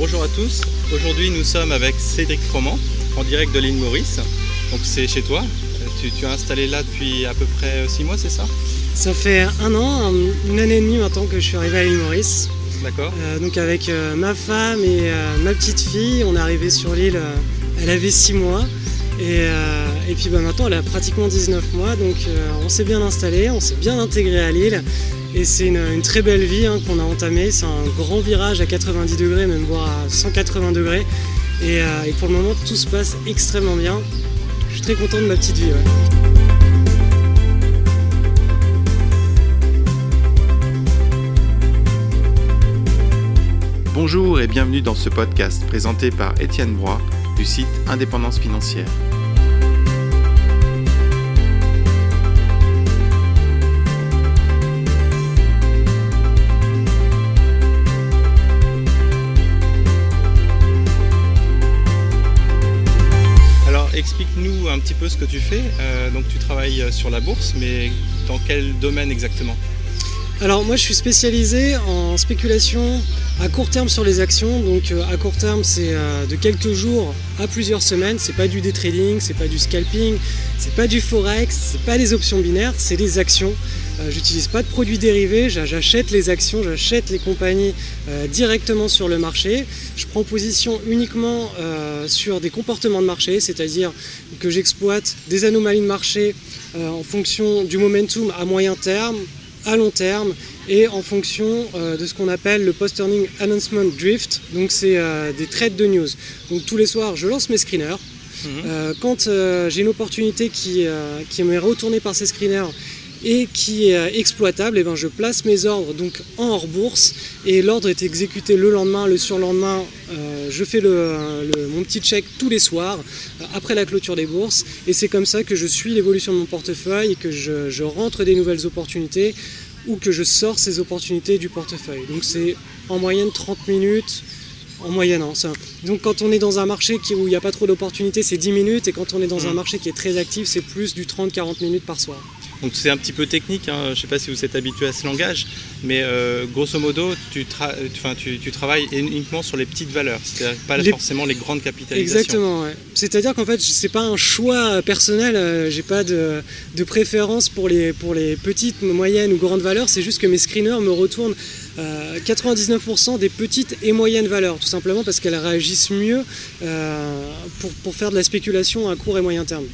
Bonjour à tous, aujourd'hui nous sommes avec Cédric Froment en direct de l'île Maurice. Donc c'est chez toi, tu, tu as installé là depuis à peu près 6 mois, c'est ça? Ça fait un an, une année et demie maintenant que je suis arrivé à l'île Maurice. D'accord. Euh, donc avec euh, ma femme et euh, ma petite fille, on est arrivé sur l'île, euh, elle avait 6 mois. Et, euh, et puis bah, maintenant elle a pratiquement 19 mois, donc euh, on s'est bien installé, on s'est bien intégré à l'île. Et c'est une, très belle vie hein, qu'on a entamée, c'est un grand virage à 90 degrés, même voire à 180 degrés. Et, euh, et pour le moment tout se passe extrêmement bien. Je suis très content de ma petite vie. Bonjour et bienvenue dans ce podcast présenté par Étienne Broy du site Indépendance Financière. Explique-nous un petit peu ce que tu fais. Euh, donc tu travailles sur la bourse, mais dans quel domaine exactement? Alors moi je suis spécialisé en spéculation à court terme sur les actions. Donc euh, à court terme c'est euh, de quelques jours à plusieurs semaines. C'est pas du day trading, c'est pas du scalping, c'est pas du forex, c'est pas des options binaires, c'est des actions. Euh, J'utilise pas de produits dérivés, j'a- j'achète les actions, j'achète les compagnies euh, directement sur le marché. Je prends position uniquement euh, sur des comportements de marché, c'est-à-dire que j'exploite des anomalies de marché en fonction du momentum à moyen terme, à long terme et en fonction euh, de ce qu'on appelle le post-earning announcement drift. Donc c'est euh, des trades de news. Donc tous les soirs, je lance mes screeners. Euh, quand j'ai une opportunité qui, qui m'est retournée par ces screeners et qui est euh, exploitable, et ben je place mes ordres donc en hors bourse et l'ordre est exécuté le lendemain, le surlendemain. euh, je fais le, le- mon petit check tous les soirs euh, après la clôture des bourses et c'est comme ça que je suis l'évolution de mon portefeuille et que je, je rentre des nouvelles opportunités ou que je sors ces opportunités du portefeuille. Donc c'est en moyenne 30 minutes. En moyenne, hein, ça. Donc quand on est dans un marché qui- où il n'y a pas trop d'opportunités, c'est 10 minutes, et quand on est dans un Mhm. marché qui est très actif, c'est plus du 30-40 minutes par soir. Donc c'est un petit peu technique, hein. je ne sais pas si vous êtes habitué à ce langage, mais euh, grosso modo, tu, tra- euh, enfin, tu, tu travailles uniquement sur les petites valeurs, c'est-à-dire pas Les- forcément les grandes capitalisations. Exactement, ouais. C'est-à-dire qu'en fait, c'est pas un choix personnel, euh, j'ai pas de, de préférence pour les, pour les petites, moyennes ou grandes valeurs, c'est juste que mes screeners me retournent euh, 99% des petites et moyennes valeurs, tout simplement parce qu'elles réagissent mieux euh, pour, pour faire de la spéculation à court et moyen terme.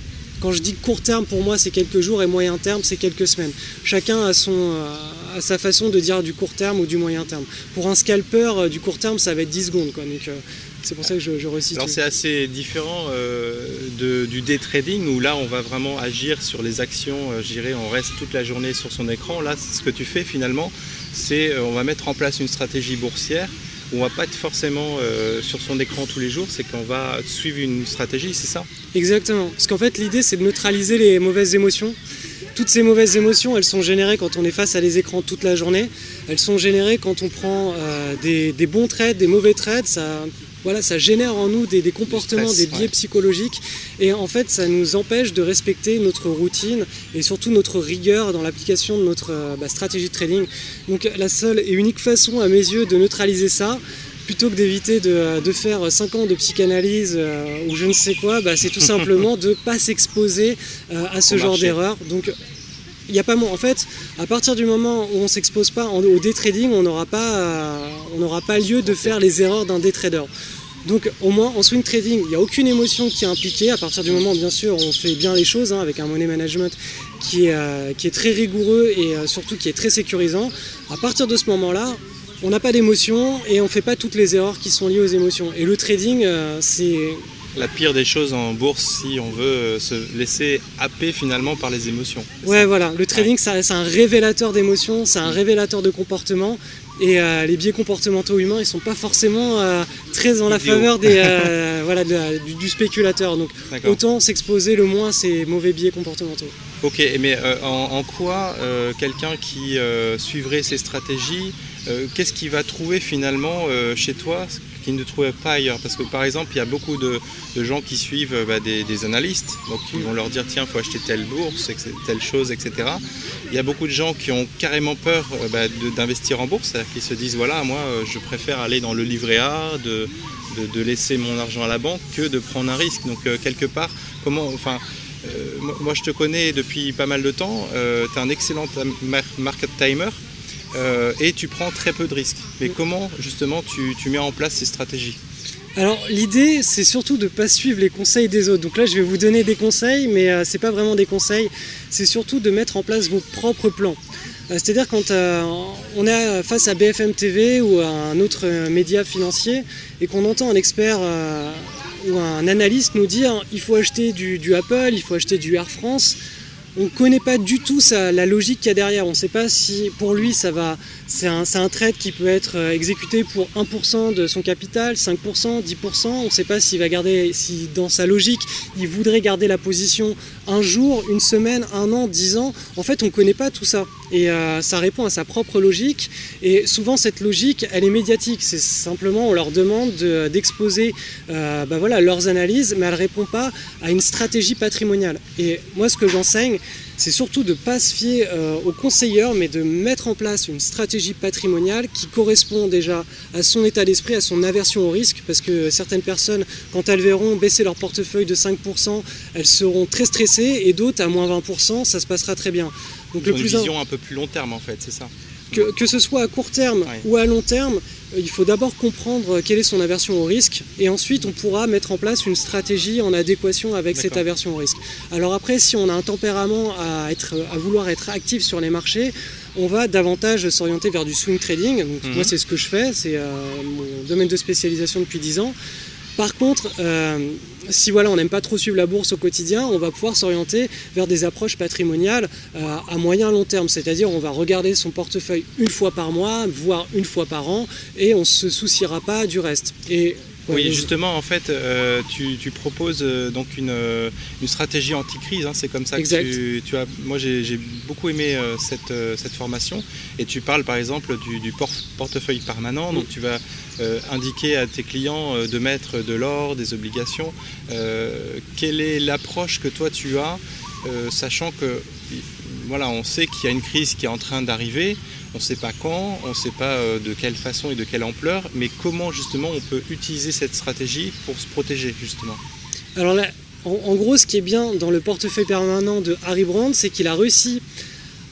Quand je dis court terme, pour moi, c'est quelques jours et moyen terme, c'est quelques semaines. Chacun a, son, euh, a sa façon de dire du court terme ou du moyen terme. Pour un scalper, euh, du court terme, ça va être 10 secondes. Quoi. Donc, euh, c'est pour ça que je, je resitue. Alors c'est assez différent du day trading où là on va vraiment agir sur les actions, dirais on reste toute la journée sur son écran. Là ce que tu fais finalement c'est on va mettre en place une stratégie boursière où on va pas être forcément euh, sur son écran tous les jours, c'est qu'on va suivre une stratégie, c'est ça? Exactement. Parce qu'en fait, l'idée, c'est de neutraliser les mauvaises émotions. Toutes ces mauvaises émotions, elles sont générées quand on est face à les écrans toute la journée. Elles sont générées quand on prend euh, des, bons trades, des mauvais trades. Voilà, ça génère en nous des, des comportements, stress, des biais ouais. psychologiques. Et en fait, ça nous empêche de respecter notre routine et surtout notre rigueur dans l'application de notre euh, bah, stratégie de trading. Donc la seule et unique façon, à mes yeux, de neutraliser ça, plutôt que d'éviter de, de faire 5 ans de psychanalyse euh, ou je ne sais quoi, bah, c'est tout simplement de ne pas s'exposer euh, à ce Au genre d'erreur. Donc il n'y a pas en fait, à partir du moment où on s'expose pas au day trading, on n'aura pas, pas lieu de faire les erreurs d'un day trader. Donc au moins en swing trading, il n'y a aucune émotion qui est impliquée. À partir du moment, bien sûr, on fait bien les choses hein, avec un money management qui est, euh, qui est très rigoureux et euh, surtout qui est très sécurisant. À partir de ce moment-là, on n'a pas d'émotion et on ne fait pas toutes les erreurs qui sont liées aux émotions. Et le trading, euh, c'est La pire des choses en bourse si on veut euh, se laisser happer finalement par les émotions. Ouais, ça voilà. Le trading, c'est un révélateur d'émotions, c'est un révélateur de comportement. Et euh, les biais comportementaux humains, ils sont pas forcément euh, très en la faveur des, euh, voilà, de la- du, du spéculateur. Donc autant s'exposer le moins à ces mauvais biais comportementaux. Ok, mais en, en quoi quelqu'un qui suivrait ces stratégies qu'est-ce qu'il va trouver finalement chez toi qu'il ne trouvait pas ailleurs Parce que par exemple, il y a beaucoup de, gens qui suivent bah, des, analystes, donc ils vont leur dire tiens, il faut acheter telle bourse, telle chose, etc. Il y a beaucoup de gens qui ont carrément peur bah, d'investir en bourse, qui se disent voilà, moi je préfère aller dans le livret A, de, laisser mon argent à la banque que de prendre un risque. Donc quelque part, comment, enfin, euh, moi, je te connais depuis pas mal de temps. Euh, tu es un excellent market timer. Euh, et tu prends très peu de risques. Mais comment justement tu, mets en place ces stratégies alors l'idée c'est surtout de ne pas suivre les conseils des autres. Donc là je vais vous donner des conseils mais ce c'est pas vraiment des conseils, c'est surtout de mettre en place vos propres plans. C'est-à-dire quand on est face à BFM TV ou à un autre média financier et qu'on entend un expert ou un analyste nous dire il faut acheter du Apple, il faut acheter du Air France, on ne connaît pas du tout la logique qu'il y a derrière. On ne sait pas si pour lui ça va. C'est un, un, trade qui peut être euh, exécuté pour 1% de son capital, 5%, 10%. On ne sait pas s'il va garder, si dans sa logique, il voudrait garder la position un jour, une semaine, un an, dix ans. En fait, on ne connaît pas tout ça. Et euh, ça répond à sa propre logique. Et souvent, cette logique, elle est médiatique. C'est simplement, on leur demande d'exposer euh, bah voilà, leurs analyses, mais elle ne répond pas à une stratégie patrimoniale. Et moi, ce que j'enseigne, c'est surtout de ne pas se fier euh, aux conseilleurs, mais de mettre en place une stratégie patrimoniale qui correspond déjà à son état d'esprit, à son aversion au risque, parce que certaines personnes, quand elles verront baisser leur portefeuille de 5%, elles seront très stressées, et d'autres à moins 20%, ça se passera très bien. Donc le plus une vision un peu plus long terme en fait, c'est ça que, ce soit à court terme ou à long terme, euh, il faut d'abord comprendre quelle est son aversion au risque et ensuite on pourra mettre en place une stratégie en adéquation avec cette aversion au risque. Alors après, si on a un tempérament à, être, à vouloir être actif sur les marchés, on va davantage s'orienter vers du swing trading. Mhm. Moi, c'est ce que je fais, c'est euh, mon domaine de spécialisation depuis 10 ans. Par contre, euh, si voilà, on n'aime pas trop suivre la bourse au quotidien, on va pouvoir s'orienter vers des approches patrimoniales euh, à moyen long terme. C'est-à-dire on va regarder son portefeuille une fois par mois, voire une fois par an, et on ne se souciera pas du reste. Oui, justement, en fait, euh, tu, proposes euh, donc une, euh, une stratégie anti-crise. Hein, c'est comme ça que tu, as. Moi, j'ai beaucoup aimé cette, cette, formation. Et tu parles, par exemple, du, portefeuille permanent. Donc, tu vas indiquer à tes clients de mettre de l'or, des obligations. quelle est l'approche que toi tu as, sachant que voilà, on sait qu'il y a une crise qui est en train d'arriver. On ne sait pas quand, on ne sait pas euh, de quelle façon et de quelle ampleur, mais comment justement on peut utiliser cette stratégie pour se protéger justement? Alors là, en, gros, ce qui est bien dans le portefeuille permanent de Harry Brand, c'est qu'il a réussi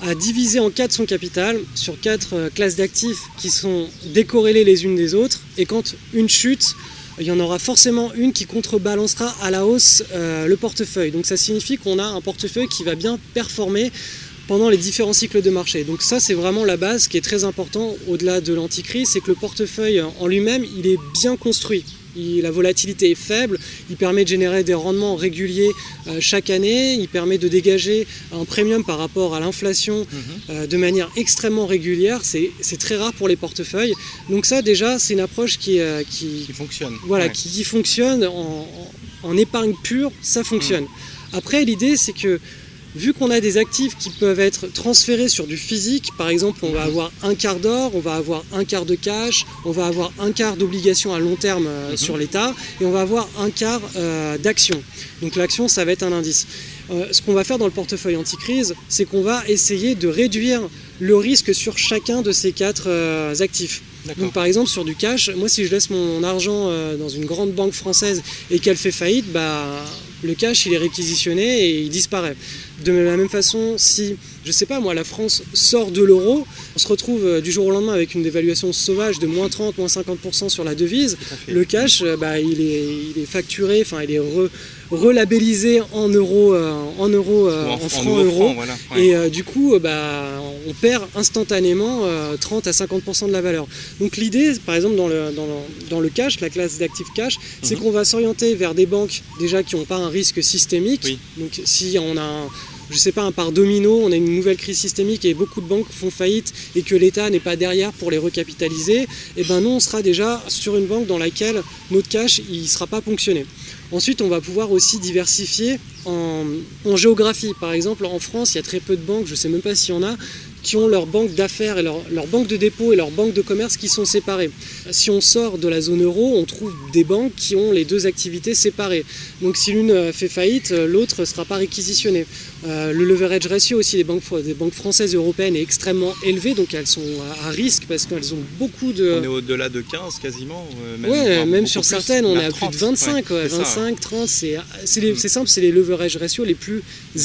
à diviser en quatre son capital sur quatre euh, classes d'actifs qui sont décorrélées les unes des autres. Et quand une chute, il y en aura forcément une qui contrebalancera à la hausse euh, le portefeuille. Donc ça signifie qu'on a un portefeuille qui va bien performer pendant les différents cycles de marché. Donc ça c'est vraiment la base qui est très important au-delà de l'anticrise, c'est que le portefeuille en lui-même il est bien construit. La volatilité est faible, il permet de générer des rendements réguliers euh, chaque année, il permet de dégager un premium par rapport à l'inflation mhm. euh, de manière extrêmement régulière, c'est très rare pour les portefeuilles. Donc ça déjà c'est une approche qui, euh, qui, fonctionne. Voilà, qui, fonctionne en, épargne pure, ça fonctionne. Mhm. Après l'idée c'est que vu qu'on a des actifs qui peuvent être transférés sur du physique, par exemple, on va avoir un quart d'or, on va avoir un quart de cash, on va avoir un quart d'obligation à long terme euh, mhm. sur l'État, et on va avoir un quart euh, d'action. Donc l'action, ça va être un indice. Euh, ce qu'on va faire dans le portefeuille anti-crise, c'est qu'on va essayer de réduire le risque sur chacun de ces quatre actifs. Donc par exemple sur du cash, moi si je laisse mon argent dans une grande banque française et qu'elle fait faillite, bah le cash il est réquisitionné et il disparaît. De la même façon, si, je sais pas moi, la France sort de l'euro, on se retrouve euh, du jour au lendemain avec une dévaluation sauvage de moins 30, moins 50% sur la devise, le cash, euh, bah, il, est, il est facturé, enfin il est relabellisé en euros, euh, en, euros, en, francs euros. Et du coup, bah, on perd instantanément 30 à 50% de la valeur. Donc l'idée, par exemple, dans le, dans le, cash, la classe d'actifs cash, c'est mhm. qu'on va s'orienter vers des banques déjà qui n'ont pas un risque systémique. Donc si on a un, je sais pas, un par domino, on a une nouvelle crise systémique et beaucoup de banques font faillite et que l'État n'est pas derrière pour les recapitaliser, et eh ben nous on sera déjà sur une banque dans laquelle notre cash il sera pas ponctionné. Ensuite, on va pouvoir aussi diversifier en, géographie. Par exemple, en France, il y a très peu de banques, je ne sais même pas s'il y en a, qui ont leur banque d'affaires et leur, leur, banque de dépôt et leur banque de commerce qui sont séparées. Si on sort de la zone euro, on trouve des banques qui ont les deux activités séparées. Donc si l'une fait faillite, l'autre ne sera pas réquisitionné. Euh, le leverage ratio aussi des banques, des banques françaises et européennes est extrêmement élevé, donc elles sont à risque parce qu'elles ont beaucoup de... On est au-delà de 15 quasiment euh, même, Ouais, même sur certaines, on est à plus de 25, 25, 30, c'est simple, c'est les leverage ratio les plus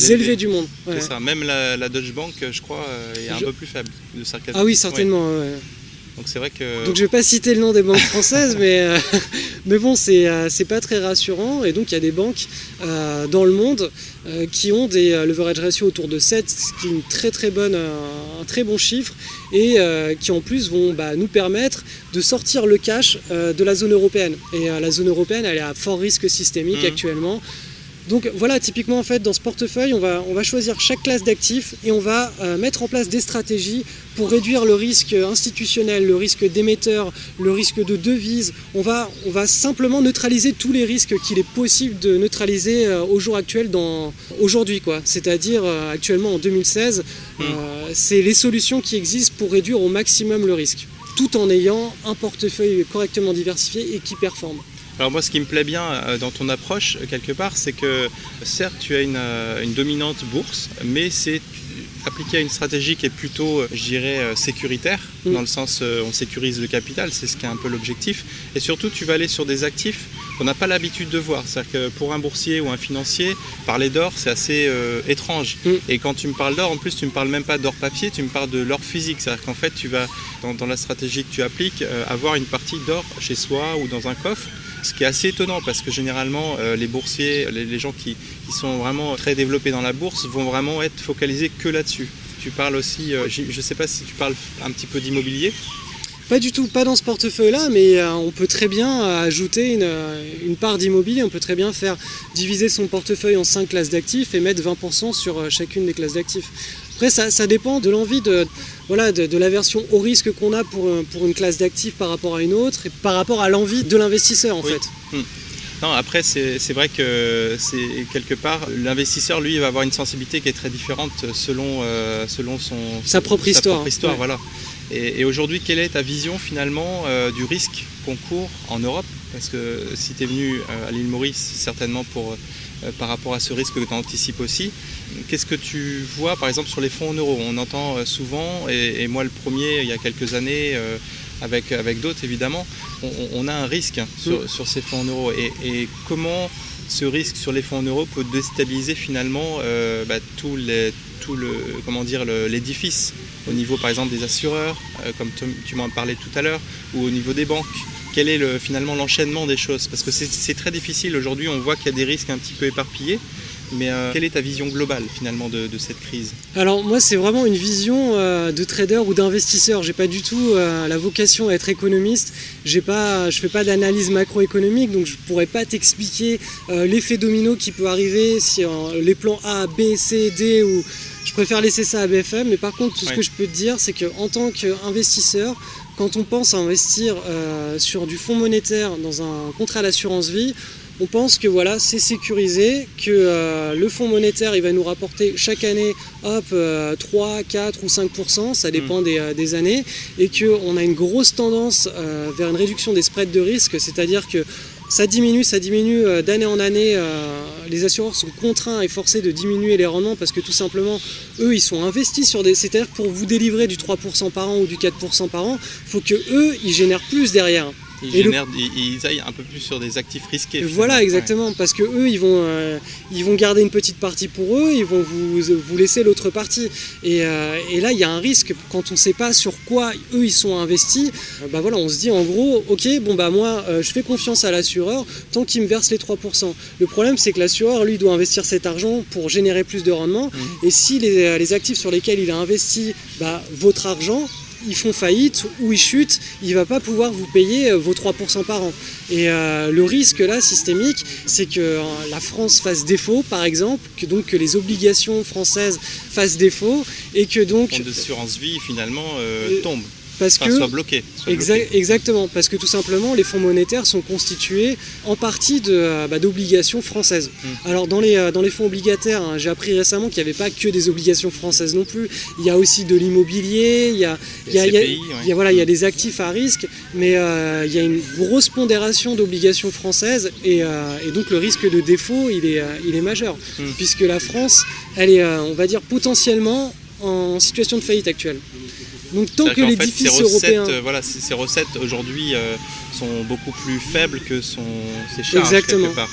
élevés du monde. C'est ça, même la, la, Deutsche Bank, je crois, euh, est un peu plus faible. De ah oui, certainement. Donc c'est vrai que. Donc je vais pas citer le nom des banques françaises, mais, euh, mais bon, euh, c'est pas très rassurant. Et donc il y a des banques euh, dans le monde qui ont des leverage ratio autour de 7, ce qui est une très très bonne, un très bon chiffre, et qui en plus vont bah, nous permettre de sortir le cash de la zone européenne. Et la zone européenne, elle est à fort risque systémique mmh. actuellement. Donc voilà, typiquement en fait dans ce portefeuille, on va, on va choisir chaque classe d'actifs et on va euh, mettre en place des stratégies pour réduire le risque institutionnel, le risque d'émetteur, le risque de devise. On va, on va simplement neutraliser tous les risques qu'il est possible de neutraliser euh, au jour actuel, dans, aujourd'hui quoi. C'est-à-dire euh, actuellement en 2016, mmh. c'est les solutions qui existent pour réduire au maximum le risque, tout en ayant un portefeuille correctement diversifié et qui performe. Alors moi, ce qui me plaît bien euh, dans ton approche, euh, quelque part, c'est que certes, tu as une, euh, dominante bourse, mais c'est appliqué à une stratégie qui est plutôt, je dirais, sécuritaire, mm. dans le sens on sécurise le capital, c'est ce qui est un peu l'objectif. Et surtout, tu vas aller sur des actifs qu'on n'a pas l'habitude de voir. C'est-à-dire que pour un boursier ou un financier, parler d'or, c'est assez étrange. Mm. Et quand tu me parles d'or, en plus, tu ne me parles même pas d'or papier, tu me parles de l'or physique. C'est-à-dire qu'en fait, tu vas, dans, la stratégie que tu appliques, avoir une partie d'or chez soi ou dans un coffre ce qui est assez étonnant parce que généralement euh, les boursiers, les, gens qui, sont vraiment très développés dans la bourse vont vraiment être focalisés que là-dessus. Tu parles aussi, euh, je ne sais pas si tu parles un petit peu d'immobilier. Pas du tout, pas dans ce portefeuille-là, mais euh, on peut très bien ajouter une, part d'immobilier, on peut très bien faire diviser son portefeuille en 5 classes d'actifs et mettre 20% sur chacune des classes d'actifs. Après, ça, dépend de l'envie de, voilà, de, la version au risque qu'on a pour, pour une classe d'actifs par rapport à une autre et par rapport à l'envie de l'investisseur en fait. Hmm. Non, après, c'est vrai que c'est quelque part, l'investisseur, lui, va avoir une sensibilité qui est très différente selon, euh, selon son, sa propre histoire. histoire voilà. Et, aujourd'hui, quelle est ta vision finalement euh, du risque qu'on court en Europe? Parce que si tu es venu euh, à l'île Maurice, certainement pour euh, par rapport à ce risque que tu anticipes aussi. Qu'est-ce que tu vois par exemple sur les fonds en euros? On entend euh, souvent, et, moi le premier il y a quelques années, euh, avec, avec d'autres évidemment, on, a un risque sur, ces fonds en euros. Et, comment ce risque sur les fonds en euros peut déstabiliser finalement bah, tout, les, tout le comment dire l'édifice? Au niveau par exemple des assureurs, comme tu m'en parlais tout à l'heure, ou au niveau des banques quel est le, finalement l'enchaînement des choses? Parce que c'est très difficile aujourd'hui, on voit qu'il y a des risques un petit peu éparpillés. Mais euh, quelle est ta vision globale finalement de, cette crise? Alors moi c'est vraiment une vision euh, de trader ou d'investisseur. J'ai pas du tout euh, la vocation à être économiste. J'ai pas, je fais pas d'analyse macroéconomique, donc je pourrais pas t'expliquer l'effet domino qui peut arriver si les plans A, B, C, D ou je préfère laisser ça à BFM. Mais par contre tout ce que je peux te dire c'est qu'en tant qu'investisseur, quand on pense à investir euh, sur du fonds monétaire dans un contrat d'assurance vie, on pense que voilà, c'est sécurisé, que euh, le fonds monétaire il va nous rapporter chaque année hop, 3, euh, 4 ou 5%, ça dépend hmm. des, années, et qu'on a une grosse tendance vers une réduction des spreads de risque, c'est-à-dire que ça diminue, ça diminue d'année en année. Les assureurs sont contraints et forcés de diminuer les rendements parce que tout simplement, eux, ils sont investis sur des. C'est-à-dire pour vous délivrer du 3% par an ou du 4% par an, il faut que eux, ils génèrent plus derrière. Ils, aillent un peu plus sur des actifs risqués. Voilà, exactement, parce que eux, ils vont, euh, ils vont garder une petite partie pour eux, ils vont vous, vous laisser l'autre partie. Et, euh, et, là, il y a un risque quand on ne sait pas sur quoi eux ils sont investis. Euh, bah voilà, on se dit en gros, ok, bon bah moi, je fais confiance à l'assureur tant qu'il me verse les 3%. Le problème, c'est que l'assureur, lui, doit investir cet argent pour générer plus de rendement. Mmh. Et si les, les, actifs sur lesquels il a investi, bah, votre argent, ils font faillite ou ils chutent, il ne va pas pouvoir vous payer euh, vos 3% par an. Et euh, le risque là, systémique, c'est que euh, la France fasse défaut, par exemple, que donc que les obligations françaises fassent défaut et que donc... Le d'assurance vie finalement tombe. Parce Enfin, que soit bloqué. soit Exa- bloqué. exactement, parce que tout simplement, les fonds monétaires sont constitués en partie de, euh, bah, d'obligations françaises. Mm. Alors dans les, euh, dans les fonds obligataires, hein, j'ai appris récemment qu'il n'y avait pas que des obligations françaises non plus. Il y a aussi de l'immobilier, il y a, il y a- il y a- CPI, ouais. il y a, voilà, il y a des actifs à risque, mais euh, il y a une grosse pondération d'obligations françaises et, euh, et donc le risque de défaut, il est, il est majeur, Mm. puisque la France, elle est, on va dire, potentiellement en situation de faillite actuelle. Donc tant que fait, l'édifice ces recettes, européen... euh, voilà, ces recettes aujourd'hui euh, sont beaucoup plus faibles que son, ses charges Exactement. quelque part.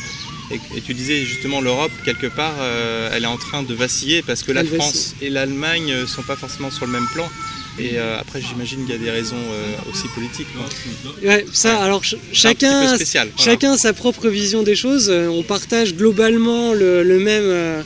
Et, et tu disais justement l'Europe quelque part, euh, elle est en train de vaciller parce que la France et l'Allemagne euh, sont pas forcément sur le même plan. Et euh, après, j'imagine qu'il y a des raisons euh, aussi politiques. Ouais, ça, Ouais. alors ch- chacun, spécial. voilà. chacun a sa propre vision des choses. On partage globalement le, le même,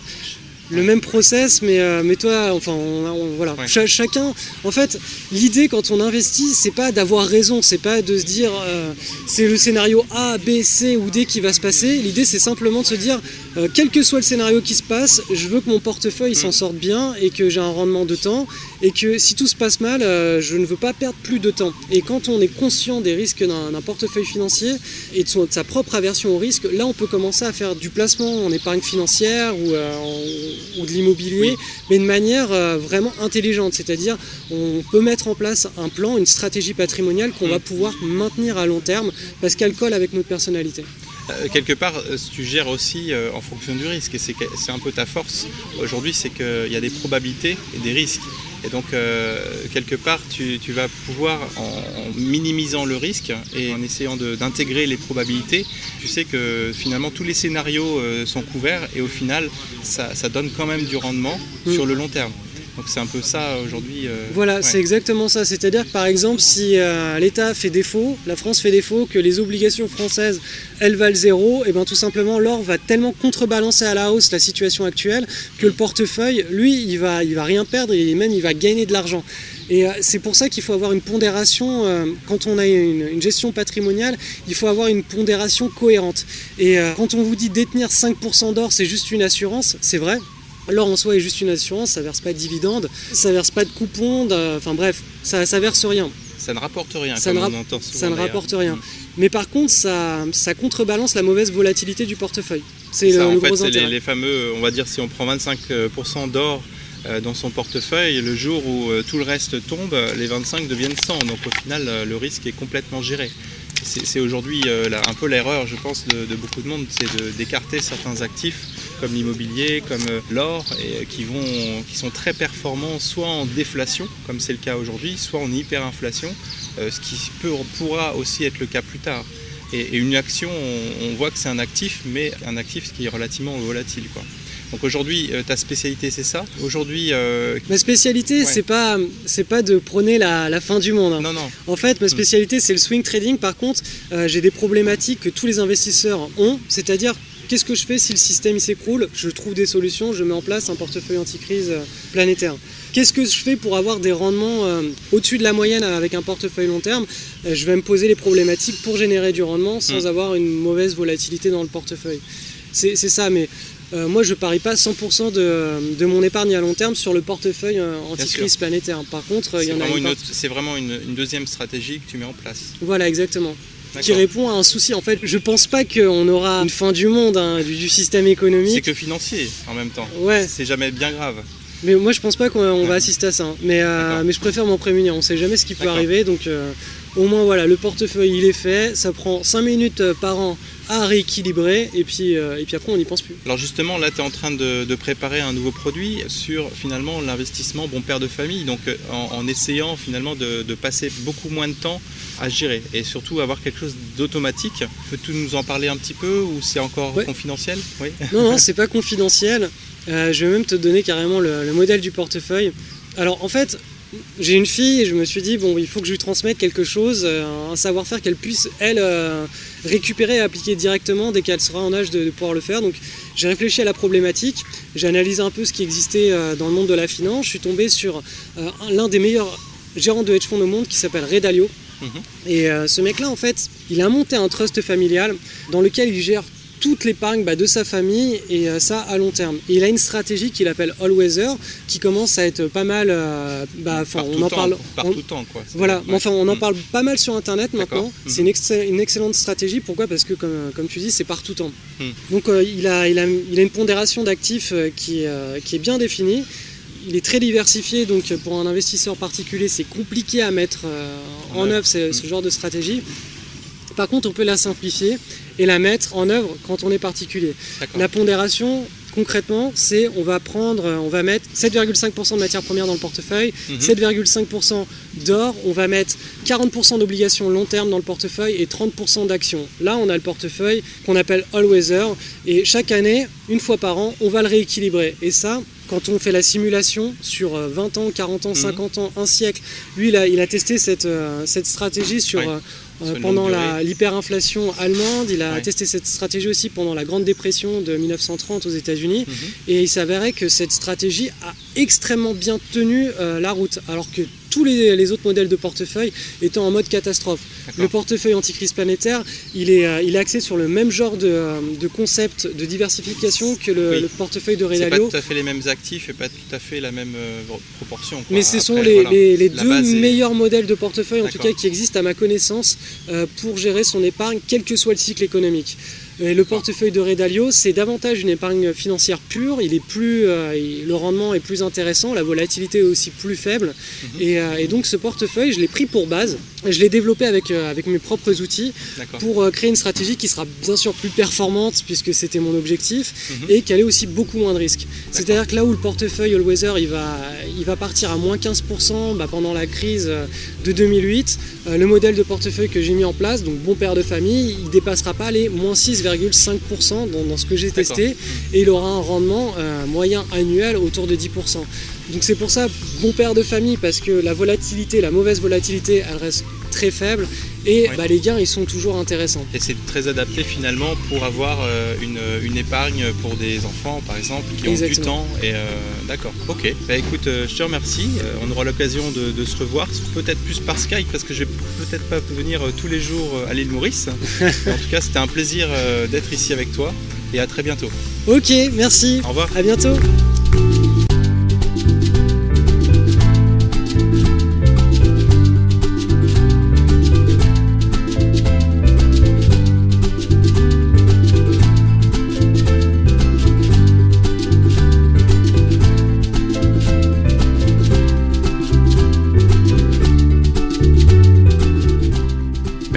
le même process, mais, euh, mais toi, enfin, on- on- voilà, Ouais. Chacun. En fait, l'idée quand on investit, c'est pas d'avoir raison, c'est pas de se dire euh, c'est le scénario A, B, C ou D qui va se passer. L'idée, c'est simplement de se dire euh, quel que soit le scénario qui se passe, je veux que mon portefeuille s'en sorte bien et que j'ai un rendement de temps et que si tout se passe mal, euh, je ne veux pas perdre plus de temps. Et quand on est conscient des risques d'un portefeuille financier et de, son- de sa propre aversion au risque, là on peut commencer à faire du placement en épargne financière ou, euh, en- ou de l'immobilier, Oui. mais de manière vraiment intelligente. C'est-à-dire on peut mettre en place un plan, une stratégie patrimoniale qu'on Mm. va pouvoir maintenir à long terme parce qu'elle colle avec notre personnalité. Euh, quelque part, euh, tu gères aussi euh, en fonction du risque, et c'est un peu ta force aujourd'hui, c'est qu'il y a des probabilités et des risques. Et donc, quelque part, tu, tu vas pouvoir, en, en minimisant le risque et en essayant d'intégrer les probabilités, tu sais que finalement tous les scénarios sont couverts et au final, ça, ça donne quand même du rendement sur le long terme. Donc c'est un peu ça aujourd'hui. euh, Voilà, ouais. c'est exactement ça. C'est-à-dire que par exemple, si euh, l'État fait défaut, la France fait défaut, que les obligations françaises, elles valent zéro, et bien tout simplement, l'or va tellement contrebalancer à la hausse la situation actuelle que le portefeuille, lui, il va, il va rien perdre et même il va gagner de l'argent. Et euh, c'est pour ça qu'il faut avoir une pondération, euh, quand on a une, une gestion patrimoniale, il faut avoir une pondération cohérente. Et quand on vous dit détenir 5% d'or, c'est juste une assurance, c'est vrai. L'or en soi est juste une assurance, ça verse pas de dividendes, ça verse pas de coupons, enfin bref, ça, ça verse rien. Ça ne rapporte rien, Ça comme ne on entend souvent. ça ne rapporte rien. Mm. Mais par contre, ça, ça contrebalance la mauvaise volatilité du portefeuille. C'est le, en le fait, gros c'est les, intérêt. les fameux, on va dire, si on prend 25% d'or euh, dans son portefeuille, le jour où euh, tout le reste tombe, euh, les 25 deviennent 100. Donc au final, le risque est complètement géré. C'est aujourd'hui euh, un peu l'erreur, je pense, de, beaucoup de monde, c'est d'écarter certains actifs comme l'immobilier, comme euh, l'or, euh, qui, sont très performants soit en déflation, comme c'est le cas aujourd'hui, soit en hyperinflation, ce qui pourra aussi être le cas plus tard. Et, une action, on, on voit que c'est un actif, mais un actif qui est relativement volatile. Quoi. Donc aujourd'hui, euh, ta spécialité, c'est ça? Aujourd'hui, euh, Ma spécialité, Ouais. c'est pas, c'est pas de prôner la, la fin du monde. hein. non, non, En fait, ma spécialité, c'est le swing trading. Par contre, euh, j'ai des problématiques que tous les investisseurs ont, c'est-à-dire qu'est-ce que je fais si le système s'écroule? Je trouve des solutions, je mets en place un portefeuille anti-crise planétaire. Qu'est-ce que je fais pour avoir des rendements euh, au-dessus de la moyenne avec un portefeuille long terme? Euh, Je vais me poser les problématiques pour générer du rendement sans Mm. avoir une mauvaise volatilité dans le portefeuille. C'est ça, mais euh, moi je parie pas 100% de, de mon épargne à long terme sur le portefeuille euh, anti-crise planétaire. Par contre, euh, il c'est y en a une autre- c'est vraiment une, une deuxième stratégie que tu mets en place. Voilà, exactement. Qui répond à un souci. En fait, je pense pas qu'on aura une fin du monde hein, du, du système C'est économique. que financier en même temps. Ouais, C'est jamais bien grave. mais moi je pense pas qu'on on va assister à ça. hein. Mais, euh, mais je préfère m'en prémunir. On sait jamais ce qui peut arriver. Donc euh, au moins voilà, le portefeuille il est fait. Ça prend 5 minutes euh, par an à rééquilibrer. Et puis, euh, et puis après on n'y pense plus. Alors justement, là, tu es en train de, de préparer un nouveau produit sur finalement l'investissement bon père de famille, donc euh, en, en essayant finalement de, de passer beaucoup moins de temps à gérer et surtout avoir quelque chose d'automatique. Peux-tu nous en parler un petit peu ou c'est encore Ouais. confidentiel? Oui. Non, non, c'est pas confidentiel. Euh, je vais même te donner carrément le, le modèle du portefeuille. Alors en fait, j'ai une fille et je me suis dit, bon, il faut que je lui transmette quelque chose, euh, un savoir-faire qu'elle puisse, elle, euh, récupérer et appliquer directement dès qu'elle sera en âge de, de pouvoir le faire. Donc j'ai réfléchi à la problématique, j'ai analysé un peu ce qui existait euh, dans le monde de la finance, je suis tombé sur un- l'un des meilleurs gérants de hedge fonds au monde qui s'appelle Ray Dalio. Mhm. Et ce mec-là, en fait, il a monté un trust familial dans lequel il gère toute l'épargne bah, de sa famille et euh, ça à long terme. il a une stratégie qu'il appelle All Weather qui commence à être pas mal. Euh, bah, on en parle. Par tout temps, quoi. Voilà, enfin, on en mm. parle pas mal sur internet maintenant. Mm. C'est une, excellente stratégie. Pourquoi? Parce que, comme, comme, tu dis, c'est par tout temps. Mm. Donc, euh, il, a, il, a, il, a, une pondération d'actifs qui, qui est bien définie il est très diversifié, donc pour un investisseur particulier, c'est compliqué à mettre en œuvre ce, genre de stratégie. Par contre, on peut la simplifier et la mettre en œuvre quand on est particulier. La pondération, concrètement, c'est on va prendre, on va mettre 7,5% de matières premières dans le portefeuille, 7,5% mhm. d'or, on va mettre 40% d'obligations long terme dans le portefeuille et 30% d'actions. Là, on a le portefeuille qu'on appelle All Weather et chaque année, une fois par an, on va le rééquilibrer. Et ça, quand on fait la simulation sur 20 euh, ans, 40 ans, 50 mhm. ans, un siècle, lui, il a, il a testé cette, euh, cette stratégie sur, euh, euh, pendant l'hyperinflation allemande. Il a testé cette stratégie aussi pendant la Grande Dépression de 1930 aux États-Unis. Mhm. Et il s'avérait que cette stratégie a extrêmement bien tenu euh, la route, alors que tous les, autres modèles de portefeuille étaient en mode catastrophe. Le portefeuille anticrise planétaire, il est, euh, il est axé sur le même genre de, concept de diversification que le, portefeuille de Redalio. C'est pas tout à fait les mêmes actifs et pas tout à fait la même proportion. Mais ce sont les, deux meilleurs modèles de portefeuille, en tout cas, qui existent à ma connaissance euh, pour gérer son épargne, quel que soit le cycle économique. Et le portefeuille de Redalio, c'est davantage une épargne financière pure. Il est plus, euh, le rendement est plus intéressant, la volatilité est aussi plus faible. Mhm. Euh, et, donc ce portefeuille, je l'ai pris pour base. Je l'ai développé avec, avec mes propres outils pour créer une stratégie qui sera bien sûr plus performante puisque c'était mon objectif mhm. et qu'elle ait aussi beaucoup moins de risques. C'est-à-dire que là où le portefeuille All Weather il va, il va partir à moins 15% bah, pendant la crise de 2008, le modèle de portefeuille que j'ai mis en place, donc bon père de famille, il dépassera pas les moins 6,5% dans, ce que j'ai testé et il aura un rendement euh, moyen annuel autour de 10%. Donc c'est pour ça bon père de famille parce que la volatilité, la mauvaise volatilité, elle reste très faible et bah, les gains ils sont toujours intéressants. Et c'est très adapté finalement pour avoir euh, une, épargne pour des enfants par exemple qui ont du temps. Et euh, d'accord, ok. Bah écoute, euh, je te remercie. on aura l'occasion de, se revoir, peut-être plus par Skype parce que je vais peut-être pas venir tous les jours à l'île Maurice. en tout cas, c'était un plaisir d'être ici avec toi et à très bientôt. Ok, merci. Au revoir. À bientôt.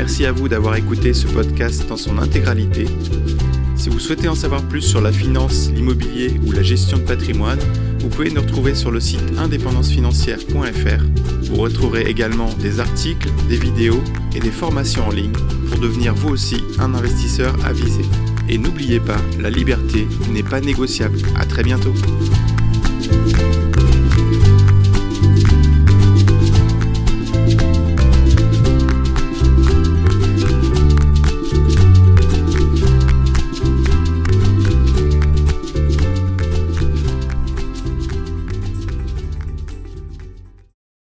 À vous d'avoir écouté ce podcast dans son intégralité. Si vous souhaitez en savoir plus sur la finance, l'immobilier ou la gestion de patrimoine, vous pouvez nous retrouver sur le site indépendancefinancière.fr. Vous retrouverez également des articles, des vidéos et des formations en ligne pour devenir vous aussi un investisseur avisé. Et n'oubliez pas, la liberté n'est pas négociable. À très bientôt.